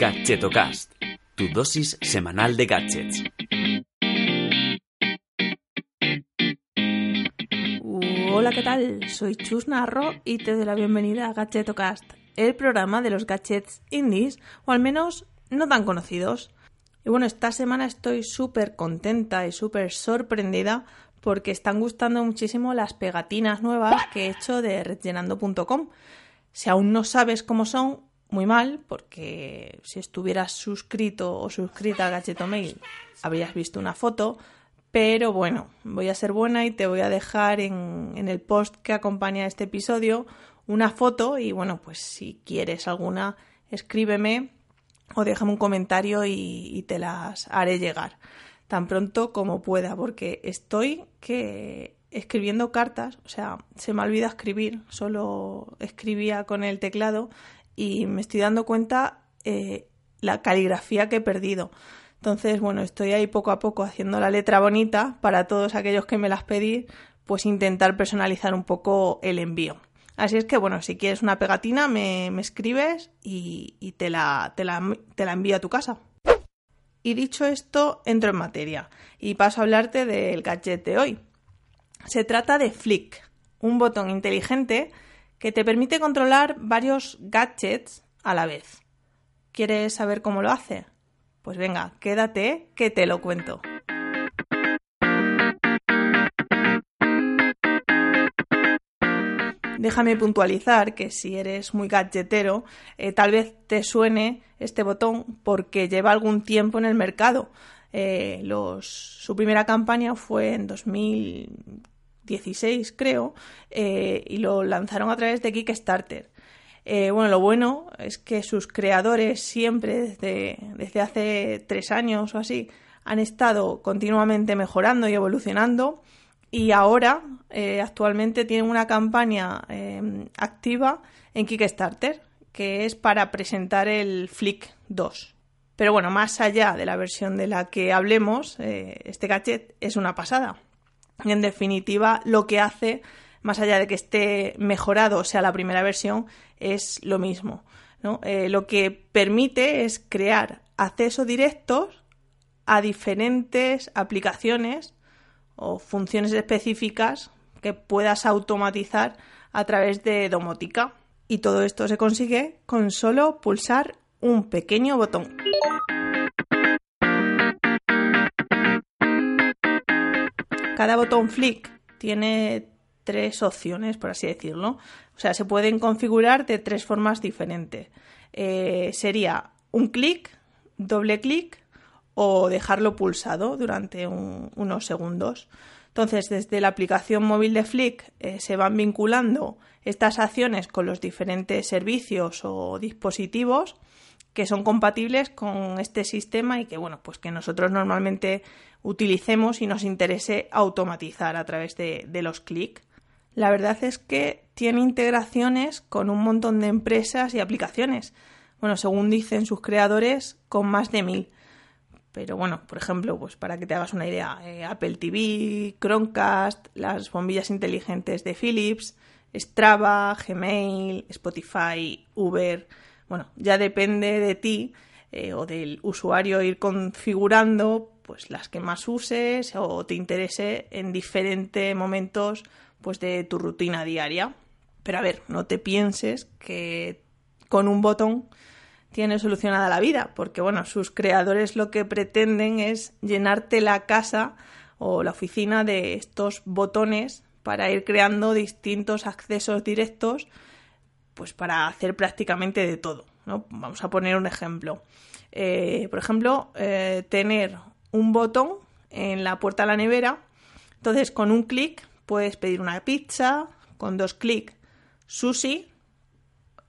Gadgetocast, tu dosis semanal de gadgets. Hola, ¿qué tal? Soy Chus Narro y te doy la bienvenida a Gadgetocast, el programa de los gadgets indies, o al menos no tan conocidos. Y bueno, esta semana estoy súper contenta y súper sorprendida porque están gustando muchísimo las pegatinas nuevas que he hecho de redllenando.com. Si aún no sabes cómo son, muy mal, porque si estuvieras suscrito o suscrita a Gadgeto Mail habrías visto una foto, pero bueno, voy a ser buena y te voy a dejar en, en el post que acompaña este episodio una foto y bueno, pues si quieres alguna, escríbeme o déjame un comentario y, y te las haré llegar tan pronto como pueda, porque estoy que escribiendo cartas, o sea, se me olvida escribir, solo escribía con el teclado y me estoy dando cuenta eh, la caligrafía que he perdido. Entonces, bueno, estoy ahí poco a poco haciendo la letra bonita para todos aquellos que me las pedí, pues intentar personalizar un poco el envío. Así es que, bueno, si quieres una pegatina, me, me escribes y, y te, la, te, la, te la envío a tu casa. Y dicho esto, entro en materia y paso a hablarte del gadget de hoy. Se trata de Flick, un botón inteligente que te permite controlar varios gadgets a la vez. ¿Quieres saber cómo lo hace? Pues venga, quédate que te lo cuento. Déjame puntualizar que si eres muy gadgetero, eh, tal vez te suene este botón porque lleva algún tiempo en el mercado. Eh, su primera campaña fue en 2016, creo, eh, y lo lanzaron a través de Kickstarter. Eh, bueno, lo bueno es que sus creadores siempre, desde, hace tres años o así, han estado continuamente mejorando y evolucionando y ahora eh, actualmente tienen una campaña eh, activa en Kickstarter que es para presentar el Flick 2. Pero bueno, más allá de la versión de la que hablemos, este gadget es una pasada. En definitiva, lo que hace, más allá de que esté mejorado, o sea, la primera versión, es lo mismo. Eh, lo que permite es crear acceso directos a diferentes aplicaciones o funciones específicas que puedas automatizar a través de domótica. Y todo esto se consigue con solo pulsar un pequeño botón. Cada botón flick tiene tres opciones, por así decirlo. O sea, se pueden configurar de tres formas diferentes. Eh, sería un clic, doble clic o dejarlo pulsado durante un, unos segundos. Entonces, desde la aplicación móvil de Flick eh, se van vinculando estas acciones con los diferentes servicios o dispositivos que son compatibles con este sistema y que bueno, pues que nosotros normalmente utilicemos y nos interese automatizar a través de, los clics. La verdad es que tiene integraciones con un montón de empresas y aplicaciones. Bueno, según dicen sus creadores, con más de mil. Pero bueno, por ejemplo, pues para que te hagas una idea, eh, Apple TV, Chromecast, las bombillas inteligentes de Philips, Strava, Gmail, Spotify, Uber. Bueno, ya depende de ti eh, o del usuario ir configurando pues las que más uses o te interese en diferentes momentos pues de tu rutina diaria. Pero a ver, no te pienses que con un botón tiene solucionada la vida, porque bueno, sus creadores lo que pretenden es llenarte la casa o la oficina de estos botones para ir creando distintos accesos directos, pues para hacer prácticamente de todo. ¿no? Vamos a poner un ejemplo. Eh, por ejemplo, eh, tener un botón en la puerta de la nevera. Entonces, con un clic puedes pedir una pizza, con dos clics sushi,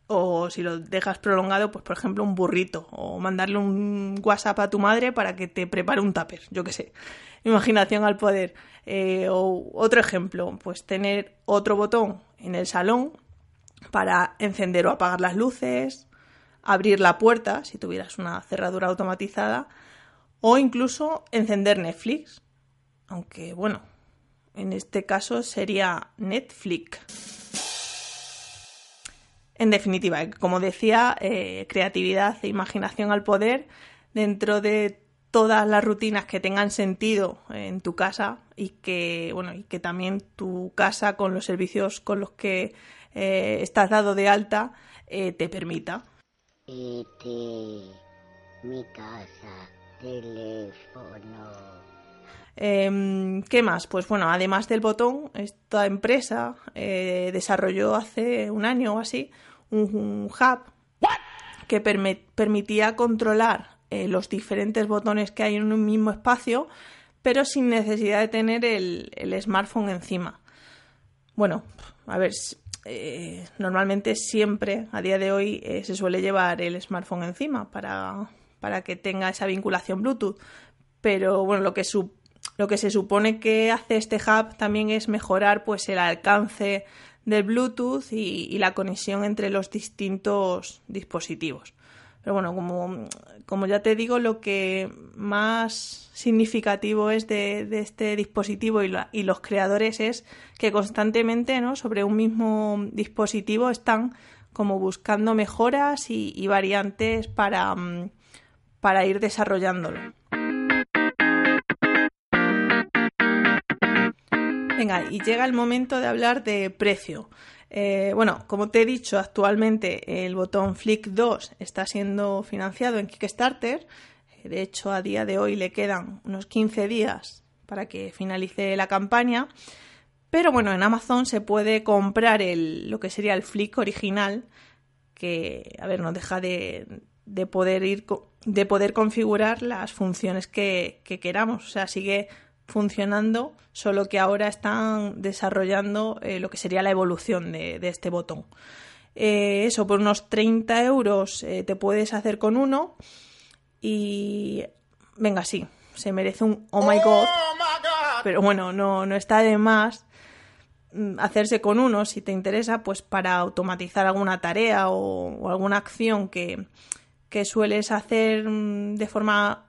o si lo dejas prolongado, pues por ejemplo un burrito, o mandarle un WhatsApp a tu madre para que te prepare un tupper, yo qué sé. Imaginación al poder. Eh, o otro ejemplo, pues tener otro botón en el salón para encender o apagar las luces, abrir la puerta si tuvieras una cerradura automatizada, o incluso encender Netflix. Aunque bueno, en este caso sería Netflix. En definitiva, como decía, eh, creatividad e imaginación al poder dentro de todas las rutinas que tengan sentido en tu casa y que, bueno, y que también tu casa con los servicios con los que eh, estás dado de alta eh, te permita. Este, mi casa, teléfono. Em, ¿Qué más? Pues bueno, además del botón, esta empresa eh, desarrolló hace un año o así un, hub que permitía controlar eh, los diferentes botones que hay en un mismo espacio, pero sin necesidad de tener el, smartphone encima. Bueno, a ver, eh, normalmente siempre, a día de hoy, eh, se suele llevar el smartphone encima para, para, que tenga esa vinculación Bluetooth. Pero bueno, lo que, lo que se supone que hace este hub también es mejorar pues el alcance del Bluetooth y la conexión entre los distintos dispositivos. Pero bueno, como, como ya te digo, lo que más significativo es de, este dispositivo y, y, los creadores es que constantemente ¿no? sobre un mismo dispositivo están como buscando mejoras y, variantes para, mm, para ir desarrollándolo. Venga, y llega el momento de hablar de precio. Eh, bueno, como te he dicho, actualmente el botón Flick 2 está siendo financiado en Kickstarter. De hecho, a día de hoy le quedan unos 15 días para que finalice la campaña. Pero bueno, en Amazon se puede comprar el, lo que sería el Flick original, que, a ver, no deja de, poder ir de poder configurar las funciones que, que queramos. O sea, sigue funcionando, solo que ahora están desarrollando eh, lo que sería la evolución de, este botón. Eh, eso, por unos 30 euros eh, te puedes hacer con uno y venga, sí, se merece un oh my god, pero bueno, no, no está de más mm, hacerse con uno si te interesa, pues para automatizar alguna tarea o, alguna acción que, que sueles hacer mm, de forma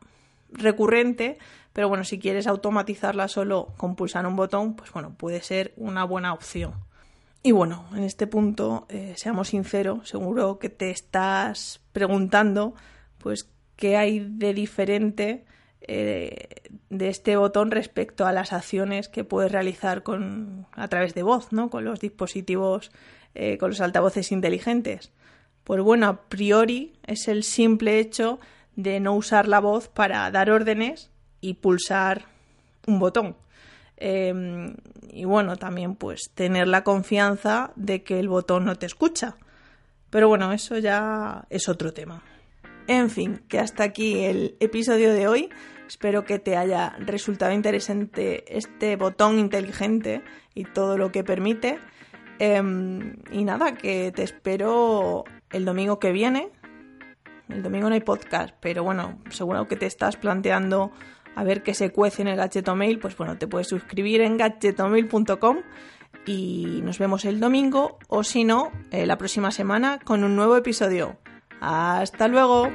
recurrente, pero bueno, si quieres automatizarla solo con pulsar un botón, pues bueno, puede ser una buena opción. Y bueno, en este punto, eh, seamos sinceros, seguro que te estás preguntando, pues, qué hay de diferente eh, de este botón respecto a las acciones que puedes realizar con, a través de voz, ¿no? Con los dispositivos, eh, con los altavoces inteligentes. Pues bueno, a priori es el simple hecho de no usar la voz para dar órdenes y pulsar un botón. Em, y bueno, también pues tener la confianza de que el botón no te escucha. Pero bueno, eso ya es otro tema. En fin, que hasta aquí el episodio de hoy. Espero que te haya resultado interesante este botón inteligente y todo lo que permite. Em, y nada, que te espero el domingo que viene. El domingo no hay podcast, pero bueno, seguro que te estás planteando a ver qué se cuece en el Gadgetomail, pues bueno, te puedes suscribir en gadgetomail.com y nos vemos el domingo o si no, eh, la próxima semana con un nuevo episodio. Hasta luego.